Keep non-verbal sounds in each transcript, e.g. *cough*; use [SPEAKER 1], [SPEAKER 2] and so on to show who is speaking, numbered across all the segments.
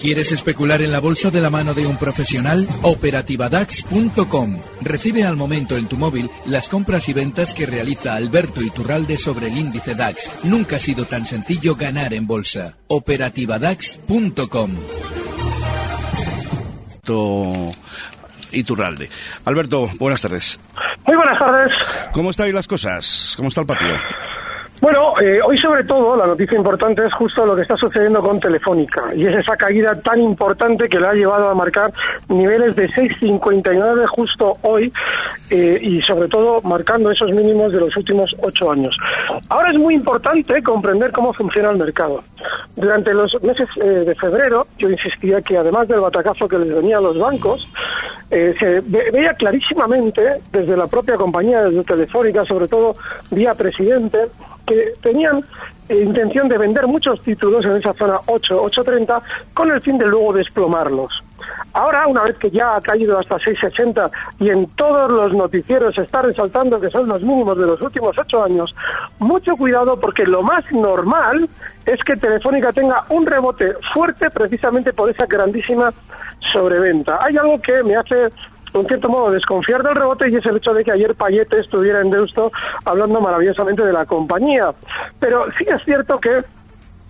[SPEAKER 1] ¿Quieres especular en la bolsa de la mano de un profesional? Operativadax.com. Recibe al momento en tu móvil las compras y ventas que realiza Alberto Iturralde sobre el índice DAX. Nunca ha sido tan sencillo ganar en bolsa. Operativadax.com.
[SPEAKER 2] Iturralde. Alberto, buenas tardes.
[SPEAKER 3] Muy buenas tardes.
[SPEAKER 2] ¿Cómo están las cosas? ¿Cómo está el patio?
[SPEAKER 3] Bueno, eh, hoy sobre todo la noticia importante es justo lo que está sucediendo con Telefónica y es esa caída tan importante que le ha llevado a marcar niveles de 6,59 justo hoy eh, y sobre todo marcando esos mínimos de los últimos ocho años. Ahora es muy importante comprender cómo funciona el mercado. Durante los meses eh, de febrero yo insistía que además del batacazo que les venía a los bancos, se veía clarísimamente desde la propia compañía, desde Telefónica, sobre todo vía presidente, que tenían eh, intención de vender muchos títulos en esa zona 8, 8.30 con el fin de luego desplomarlos. Ahora, una vez que ya ha caído hasta 6,60 y en todos los noticieros se está resaltando que son los mínimos de los últimos ocho años, mucho cuidado porque lo más normal es que Telefónica tenga un rebote fuerte precisamente por esa grandísima sobreventa. Hay algo que me hace en cierto modo desconfiar del rebote y es el hecho de que ayer Payete estuviera en Deusto hablando maravillosamente de la compañía. Pero sí es cierto que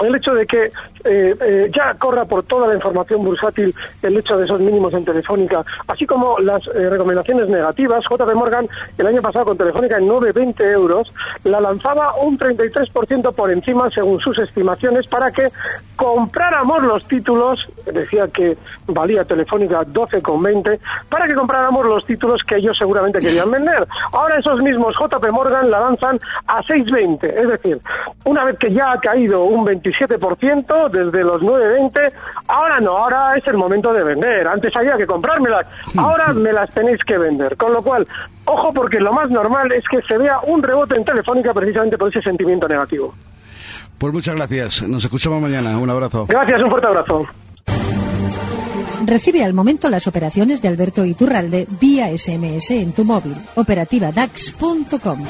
[SPEAKER 3] el hecho de que eh, eh, ya corra por toda la información bursátil el hecho de esos mínimos en Telefónica, así como las eh, recomendaciones negativas, JP Morgan el año pasado con Telefónica en 9,20 euros, la lanzaba un 33% por encima según sus estimaciones para que compráramos los títulos, decía que valía Telefónica 12,20, para que compráramos los títulos que ellos seguramente querían *laughs* vender. Ahora esos mismos JP Morgan la lanzan a 6,20, es decir, una vez que ya ha caído un 27%, desde los 9.20, ahora no, ahora es el momento de vender. Antes había que comprármelas, ahora me las tenéis que vender. Con lo cual, ojo porque lo más normal es que se vea un rebote en Telefónica precisamente por ese sentimiento negativo.
[SPEAKER 2] Pues muchas gracias. Nos escuchamos mañana. Un abrazo.
[SPEAKER 3] Gracias, un fuerte abrazo.
[SPEAKER 4] Recibe al momento las operaciones de Alberto Iturralde vía SMS en tu móvil. Operativa DAX.com.